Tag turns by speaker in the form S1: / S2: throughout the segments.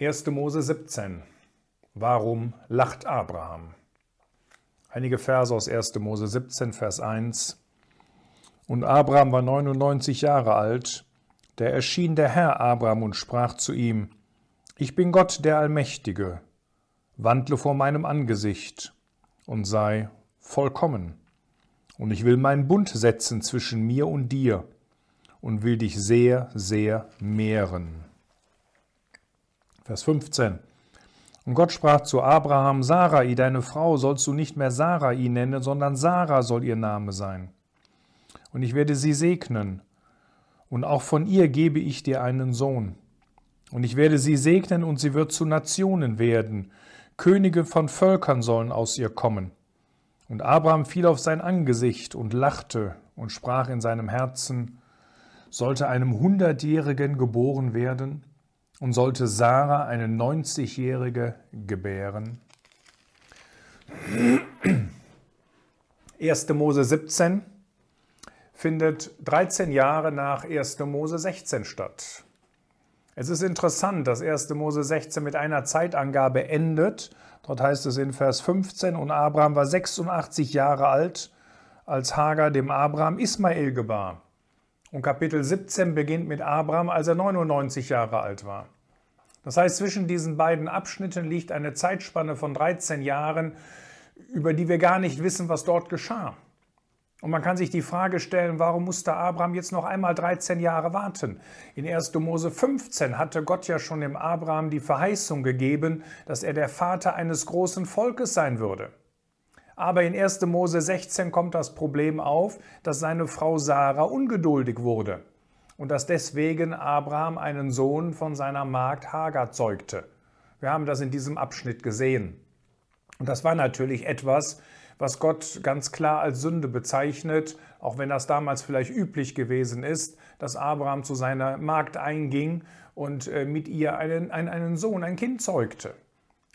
S1: 1. Mose 17. Warum lacht Abraham? Einige Verse aus 1. Mose 17, Vers 1. Und Abraham war 99 Jahre alt. Da erschien der Herr Abraham und sprach zu ihm: Ich bin Gott der Allmächtige. Wandle vor meinem Angesicht und sei vollkommen. Und ich will meinen Bund setzen zwischen mir und dir und will dich sehr, sehr mehren. Vers 15. Und Gott sprach zu Abraham, Sarai, deine Frau, sollst du nicht mehr Sarai nennen, sondern Sarah soll ihr Name sein. Und ich werde sie segnen, und auch von ihr gebe ich dir einen Sohn. Und ich werde sie segnen, und sie wird zu Nationen werden. Könige von Völkern sollen aus ihr kommen. Und Abraham fiel auf sein Angesicht und lachte und sprach in seinem Herzen, sollte einem Hundertjährigen geboren werden? Und sollte Sarah eine 90-Jährige gebären? 1. Mose 17 findet 13 Jahre nach 1. Mose 16 statt. Es ist interessant, dass 1. Mose 16 mit einer Zeitangabe endet. Dort heißt es in Vers 15, und Abraham war 86 Jahre alt, als Hagar dem Abraham Ismael gebar. Und Kapitel 17 beginnt mit Abraham, als er 99 Jahre alt war. Das heißt, zwischen diesen beiden Abschnitten liegt eine Zeitspanne von 13 Jahren, über die wir gar nicht wissen, was dort geschah. Und man kann sich die Frage stellen, warum musste Abraham jetzt noch einmal 13 Jahre warten? In 1. Mose 15 hatte Gott ja schon dem Abraham die Verheißung gegeben, dass er der Vater eines großen Volkes sein würde. Aber in 1. Mose 16 kommt das Problem auf, dass seine Frau Sarah ungeduldig wurde und dass deswegen Abraham einen Sohn von seiner Magd Hagar zeugte. Wir haben das in diesem Abschnitt gesehen. Und das war natürlich etwas, was Gott ganz klar als Sünde bezeichnet, auch wenn das damals vielleicht üblich gewesen ist, dass Abraham zu seiner Magd einging und äh, mit ihr einen, einen Sohn, ein Kind zeugte.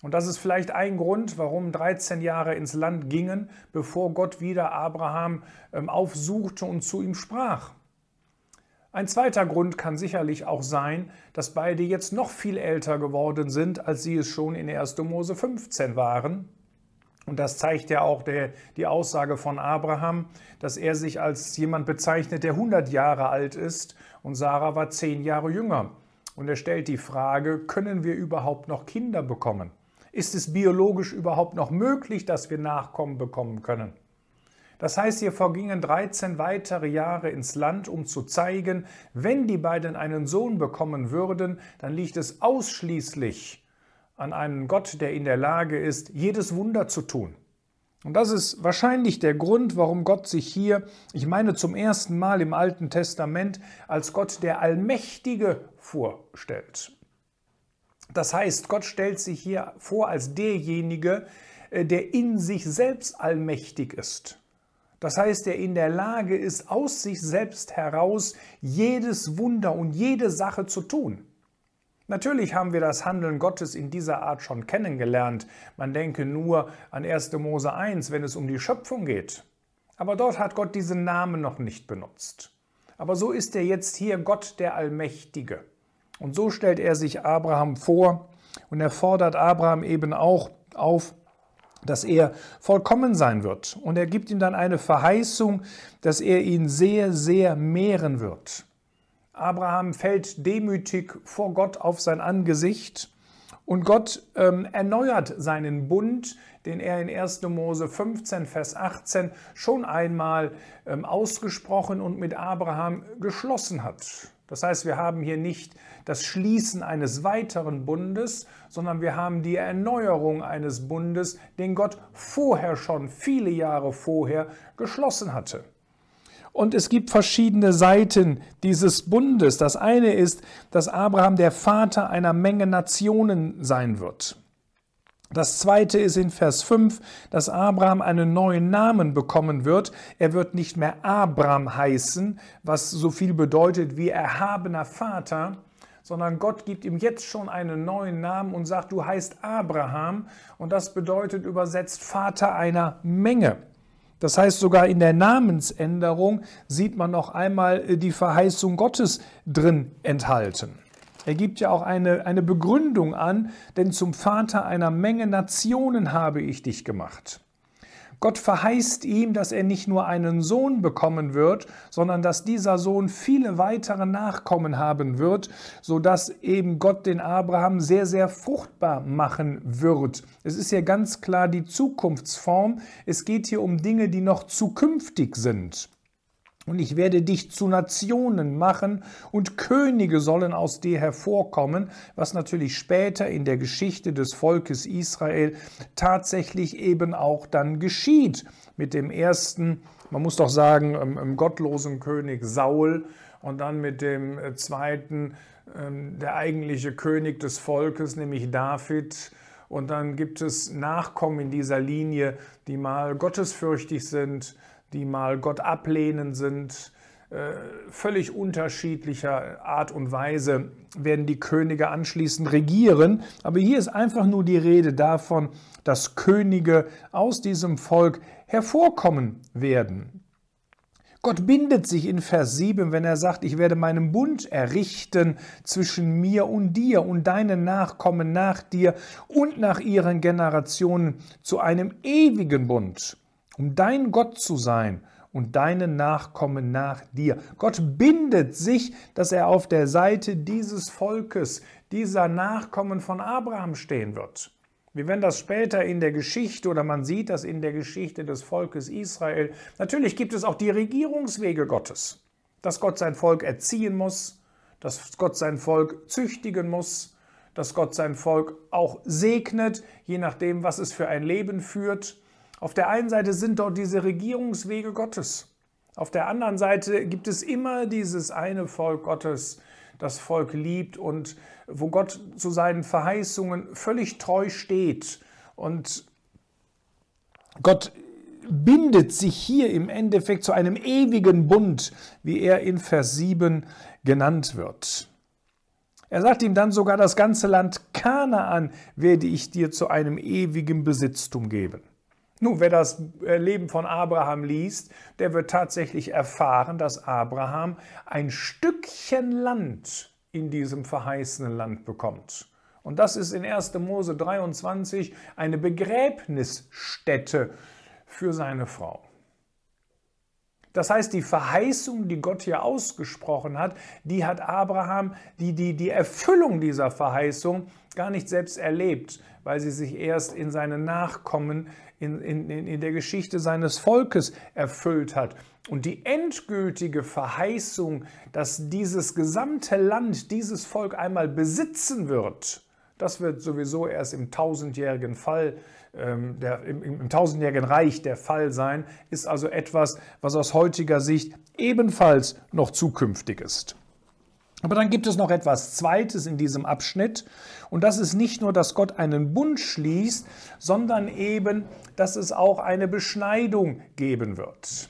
S1: Und das ist vielleicht ein Grund, warum 13 Jahre ins Land gingen, bevor Gott wieder Abraham ähm, aufsuchte und zu ihm sprach. Ein zweiter Grund kann sicherlich auch sein, dass beide jetzt noch viel älter geworden sind, als sie es schon in 1. Mose 15 waren. Und das zeigt ja auch der, die Aussage von Abraham, dass er sich als jemand bezeichnet, der 100 Jahre alt ist und Sarah war 10 Jahre jünger. Und er stellt die Frage, können wir überhaupt noch Kinder bekommen? Ist es biologisch überhaupt noch möglich, dass wir Nachkommen bekommen können? Das heißt, hier vergingen 13 weitere Jahre ins Land, um zu zeigen, wenn die beiden einen Sohn bekommen würden, dann liegt es ausschließlich an einen Gott, der in der Lage ist, jedes Wunder zu tun. Und das ist wahrscheinlich der Grund, warum Gott sich hier, ich meine zum ersten Mal im Alten Testament, als Gott der Allmächtige vorstellt. Das heißt, Gott stellt sich hier vor als derjenige, äh, der in sich selbst allmächtig ist. Das heißt, der in der Lage ist, aus sich selbst heraus jedes Wunder und jede Sache zu tun. Natürlich haben wir das Handeln Gottes in dieser Art schon kennengelernt. Man denke nur an 1. Mose 1, wenn es um die Schöpfung geht. Aber dort hat Gott diesen Namen noch nicht benutzt. Aber so ist er jetzt hier Gott der Allmächtige. Und so stellt er sich Abraham vor und er fordert Abraham eben auch auf, dass er vollkommen sein wird. Und er gibt ihm dann eine Verheißung, dass er ihn sehr, sehr mehren wird. Abraham fällt demütig vor Gott auf sein Angesicht und Gott ähm, erneuert seinen Bund, den er in 1. Mose 15, Vers 18 schon einmal ähm, ausgesprochen und mit Abraham geschlossen hat. Das heißt, wir haben hier nicht das Schließen eines weiteren Bundes, sondern wir haben die Erneuerung eines Bundes, den Gott vorher schon, viele Jahre vorher, geschlossen hatte. Und es gibt verschiedene Seiten dieses Bundes. Das eine ist, dass Abraham der Vater einer Menge Nationen sein wird. Das zweite ist in Vers 5, dass Abraham einen neuen Namen bekommen wird. Er wird nicht mehr Abraham heißen, was so viel bedeutet wie erhabener Vater, sondern Gott gibt ihm jetzt schon einen neuen Namen und sagt, du heißt Abraham und das bedeutet übersetzt Vater einer Menge. Das heißt, sogar in der Namensänderung sieht man noch einmal die Verheißung Gottes drin enthalten. Er gibt ja auch eine, eine Begründung an, denn zum Vater einer Menge Nationen habe ich dich gemacht. Gott verheißt ihm, dass er nicht nur einen Sohn bekommen wird, sondern dass dieser Sohn viele weitere Nachkommen haben wird, sodass eben Gott den Abraham sehr, sehr fruchtbar machen wird. Es ist ja ganz klar die Zukunftsform. Es geht hier um Dinge, die noch zukünftig sind. Und ich werde dich zu Nationen machen und Könige sollen aus dir hervorkommen, was natürlich später in der Geschichte des Volkes Israel tatsächlich eben auch dann geschieht. Mit dem ersten, man muss doch sagen, ähm, ähm, gottlosen König Saul und dann mit dem äh, zweiten, ähm, der eigentliche König des Volkes, nämlich David. Und dann gibt es Nachkommen in dieser Linie, die mal gottesfürchtig sind, die mal Gott ablehnen sind, äh, völlig unterschiedlicher Art und Weise werden die Könige anschließend regieren. Aber hier ist einfach nur die Rede davon, dass Könige aus diesem Volk hervorkommen werden. Gott bindet sich in Vers 7, wenn er sagt, ich werde meinen Bund errichten zwischen mir und dir und deinen Nachkommen nach dir und nach ihren Generationen zu einem ewigen Bund um dein Gott zu sein und deine Nachkommen nach dir. Gott bindet sich, dass er auf der Seite dieses Volkes, dieser Nachkommen von Abraham stehen wird. Wir werden das später in der Geschichte oder man sieht das in der Geschichte des Volkes Israel. Natürlich gibt es auch die Regierungswege Gottes, dass Gott sein Volk erziehen muss, dass Gott sein Volk züchtigen muss, dass Gott sein Volk auch segnet, je nachdem, was es für ein Leben führt. Auf der einen Seite sind dort diese Regierungswege Gottes. Auf der anderen Seite gibt es immer dieses eine Volk Gottes, das Volk liebt und wo Gott zu seinen Verheißungen völlig treu steht. Und Gott bindet sich hier im Endeffekt zu einem ewigen Bund, wie er in Vers 7 genannt wird. Er sagt ihm dann sogar, das ganze Land Kanaan werde ich dir zu einem ewigen Besitztum geben. Nun, wer das äh, Leben von Abraham liest, der wird tatsächlich erfahren, dass Abraham ein Stückchen Land in diesem verheißenen Land bekommt. Und das ist in 1. Mose 23 eine Begräbnisstätte für seine Frau. Das heißt, die Verheißung, die Gott hier ausgesprochen hat, die hat Abraham, die, die, die Erfüllung dieser Verheißung gar nicht selbst erlebt, weil sie sich erst in seinen Nachkommen in, in, in der Geschichte seines Volkes erfüllt hat. Und die endgültige Verheißung, dass dieses gesamte Land, dieses Volk einmal besitzen wird, das wird sowieso erst im tausendjährigen Fall, ähm, der, im, im tausendjährigen Reich der Fall sein, ist also etwas, was aus heutiger Sicht ebenfalls noch zukünftig ist. Aber dann gibt es noch etwas Zweites in diesem Abschnitt. Und das ist nicht nur, dass Gott einen Bund schließt, sondern eben, dass es auch eine Beschneidung geben wird.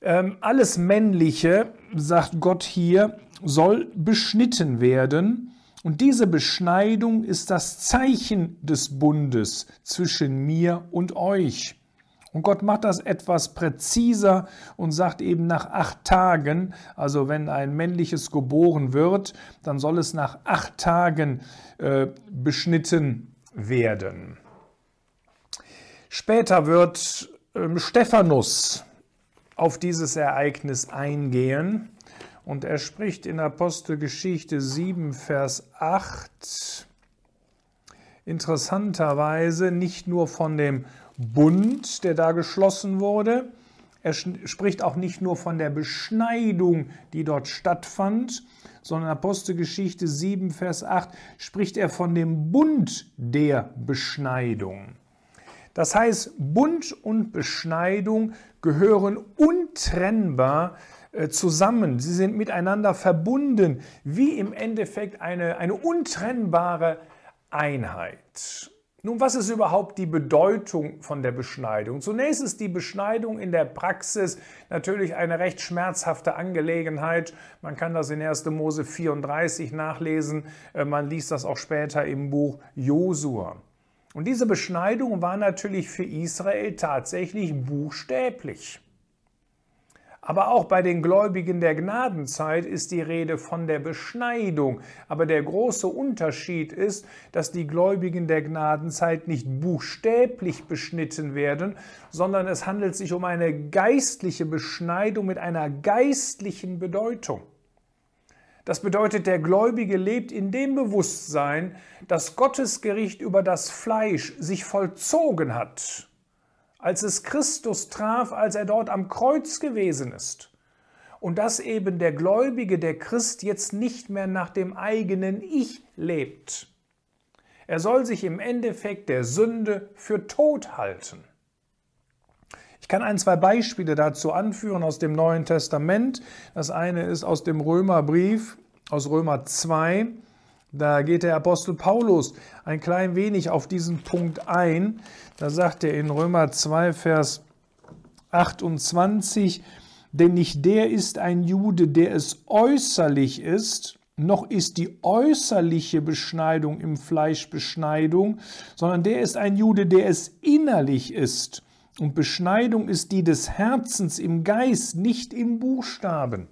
S1: Ähm, alles Männliche, sagt Gott hier, soll beschnitten werden. Und diese Beschneidung ist das Zeichen des Bundes zwischen mir und euch. Und Gott macht das etwas präziser und sagt eben nach acht Tagen, also wenn ein männliches geboren wird, dann soll es nach acht Tagen äh, beschnitten werden. Später wird ähm, Stephanus auf dieses Ereignis eingehen und er spricht in Apostelgeschichte 7, Vers 8 interessanterweise nicht nur von dem Bund, der da geschlossen wurde. Er spricht auch nicht nur von der Beschneidung, die dort stattfand, sondern Apostelgeschichte 7, Vers 8 spricht er von dem Bund der Beschneidung. Das heißt, Bund und Beschneidung gehören untrennbar äh, zusammen. Sie sind miteinander verbunden, wie im Endeffekt eine, eine untrennbare Einheit. Nun, was ist überhaupt die Bedeutung von der Beschneidung? Zunächst ist die Beschneidung in der Praxis natürlich eine recht schmerzhafte Angelegenheit. Man kann das in 1. Mose 34 nachlesen. Äh, man liest das auch später im Buch Josua. Und diese Beschneidung war natürlich für Israel tatsächlich buchstäblich. Aber auch bei den Gläubigen der Gnadenzeit ist die Rede von der Beschneidung. Aber der große Unterschied ist, dass die Gläubigen der Gnadenzeit nicht buchstäblich beschnitten werden, sondern es handelt sich um eine geistliche Beschneidung mit einer geistlichen Bedeutung. Das bedeutet, der Gläubige lebt in dem Bewusstsein, dass Gottes Gericht über das Fleisch sich vollzogen hat als es Christus traf, als er dort am Kreuz gewesen ist. Und dass eben der Gläubige, der Christ, jetzt nicht mehr nach dem eigenen Ich lebt. Er soll sich im Endeffekt der Sünde für tot halten. Ich kann ein, zwei Beispiele dazu anführen aus dem Neuen Testament. Das eine ist aus dem Römerbrief, aus Römer 2. Da geht der Apostel Paulus ein klein wenig auf diesen Punkt ein. Da sagt er in Römer 2, Vers 28, denn nicht der ist ein Jude, der es äußerlich ist, noch ist die äußerliche Beschneidung im Fleisch Beschneidung, sondern der ist ein Jude, der es innerlich ist. Und Beschneidung ist die des Herzens im Geist, nicht im Buchstaben.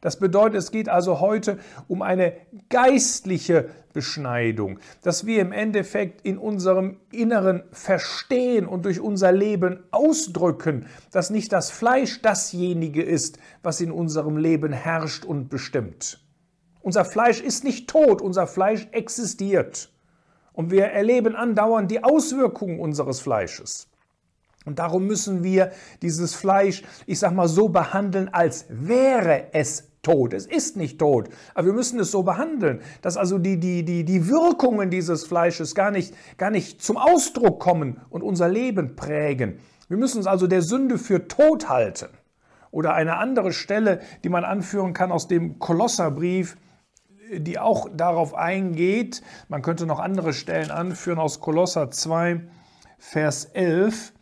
S1: Das bedeutet, es geht also heute um eine geistliche Beschneidung, dass wir im Endeffekt in unserem Inneren verstehen und durch unser Leben ausdrücken, dass nicht das Fleisch dasjenige ist, was in unserem Leben herrscht und bestimmt. Unser Fleisch ist nicht tot, unser Fleisch existiert. Und wir erleben andauernd die Auswirkungen unseres Fleisches. Und darum müssen wir dieses Fleisch, ich sag mal, so behandeln, als wäre es tot. Es ist nicht tot, aber wir müssen es so behandeln, dass also die, die, die, die Wirkungen dieses Fleisches gar nicht, gar nicht zum Ausdruck kommen und unser Leben prägen. Wir müssen es also der Sünde für tot halten. Oder eine andere Stelle, die man anführen kann aus dem Kolosserbrief, die auch darauf eingeht. Man könnte noch andere Stellen anführen aus Kolosser 2, Vers 11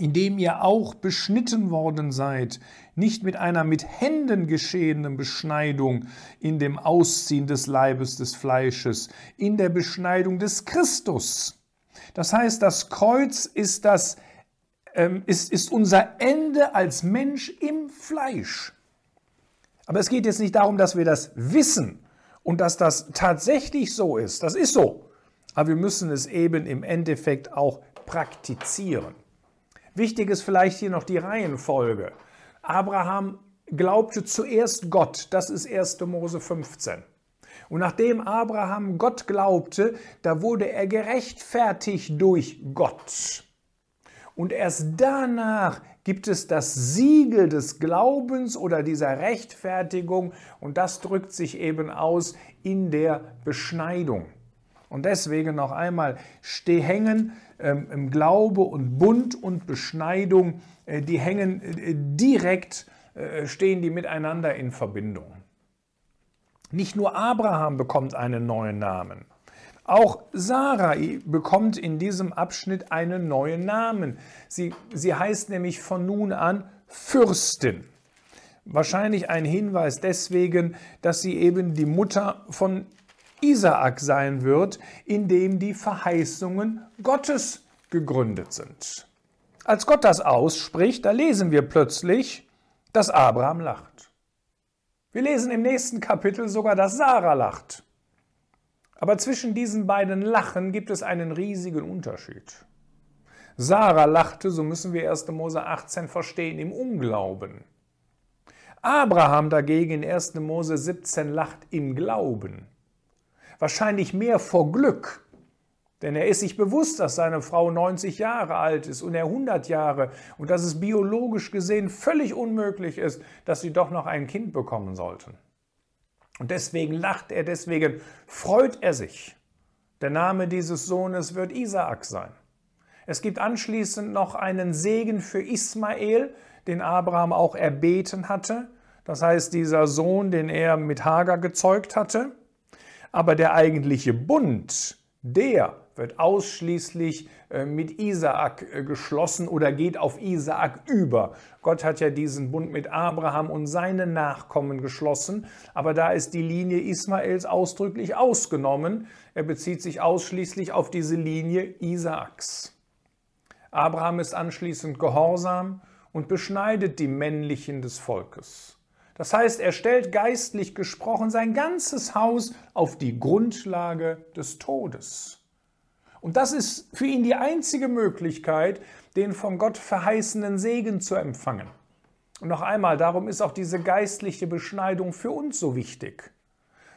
S1: indem ihr auch beschnitten worden seid, nicht mit einer mit Händen geschehenen Beschneidung in dem Ausziehen des Leibes des Fleisches, in der Beschneidung des Christus. Das heißt, das Kreuz ist, das, ähm, ist, ist unser Ende als Mensch im Fleisch. Aber es geht jetzt nicht darum, dass wir das wissen und dass das tatsächlich so ist. Das ist so. Aber wir müssen es eben im Endeffekt auch praktizieren. Wichtig ist vielleicht hier noch die Reihenfolge. Abraham glaubte zuerst Gott, das ist 1. Mose 15. Und nachdem Abraham Gott glaubte, da wurde er gerechtfertigt durch Gott. Und erst danach gibt es das Siegel des Glaubens oder dieser Rechtfertigung und das drückt sich eben aus in der Beschneidung. Und deswegen noch einmal, steh hängen ähm, im Glaube und Bund und Beschneidung, äh, die hängen äh, direkt, äh, stehen die miteinander in Verbindung. Nicht nur Abraham bekommt einen neuen Namen. Auch Sarai bekommt in diesem Abschnitt einen neuen Namen. Sie, sie heißt nämlich von nun an Fürstin. Wahrscheinlich ein Hinweis deswegen, dass sie eben die Mutter von Isaak sein wird, in dem die Verheißungen Gottes gegründet sind. Als Gott das ausspricht, da lesen wir plötzlich, dass Abraham lacht. Wir lesen im nächsten Kapitel sogar, dass Sarah lacht. Aber zwischen diesen beiden Lachen gibt es einen riesigen Unterschied. Sarah lachte, so müssen wir 1. Mose 18 verstehen, im Unglauben. Abraham dagegen in 1. Mose 17 lacht im Glauben wahrscheinlich mehr vor Glück. Denn er ist sich bewusst, dass seine Frau 90 Jahre alt ist und er 100 Jahre und dass es biologisch gesehen völlig unmöglich ist, dass sie doch noch ein Kind bekommen sollten. Und deswegen lacht er, deswegen freut er sich. Der Name dieses Sohnes wird Isaak sein. Es gibt anschließend noch einen Segen für Ismael, den Abraham auch erbeten hatte. Das heißt, dieser Sohn, den er mit Hagar gezeugt hatte. Aber der eigentliche Bund, der wird ausschließlich äh, mit Isaak äh, geschlossen oder geht auf Isaak über. Gott hat ja diesen Bund mit Abraham und seinen Nachkommen geschlossen, aber da ist die Linie Ismaels ausdrücklich ausgenommen. Er bezieht sich ausschließlich auf diese Linie Isaaks. Abraham ist anschließend gehorsam und beschneidet die männlichen des Volkes. Das heißt, er stellt geistlich gesprochen sein ganzes Haus auf die Grundlage des Todes. Und das ist für ihn die einzige Möglichkeit, den von Gott verheißenen Segen zu empfangen. Und noch einmal, darum ist auch diese geistliche Beschneidung für uns so wichtig,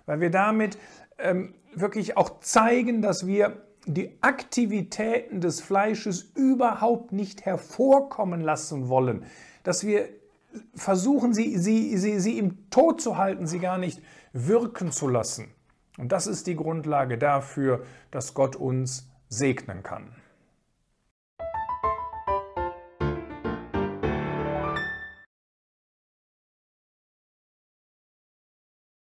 S1: weil wir damit ähm, wirklich auch zeigen, dass wir die Aktivitäten des Fleisches überhaupt nicht hervorkommen lassen wollen, dass wir versuchen, sie, sie, sie, sie im Tod zu halten, sie gar nicht wirken zu lassen. Und das ist die Grundlage dafür, dass Gott uns segnen kann.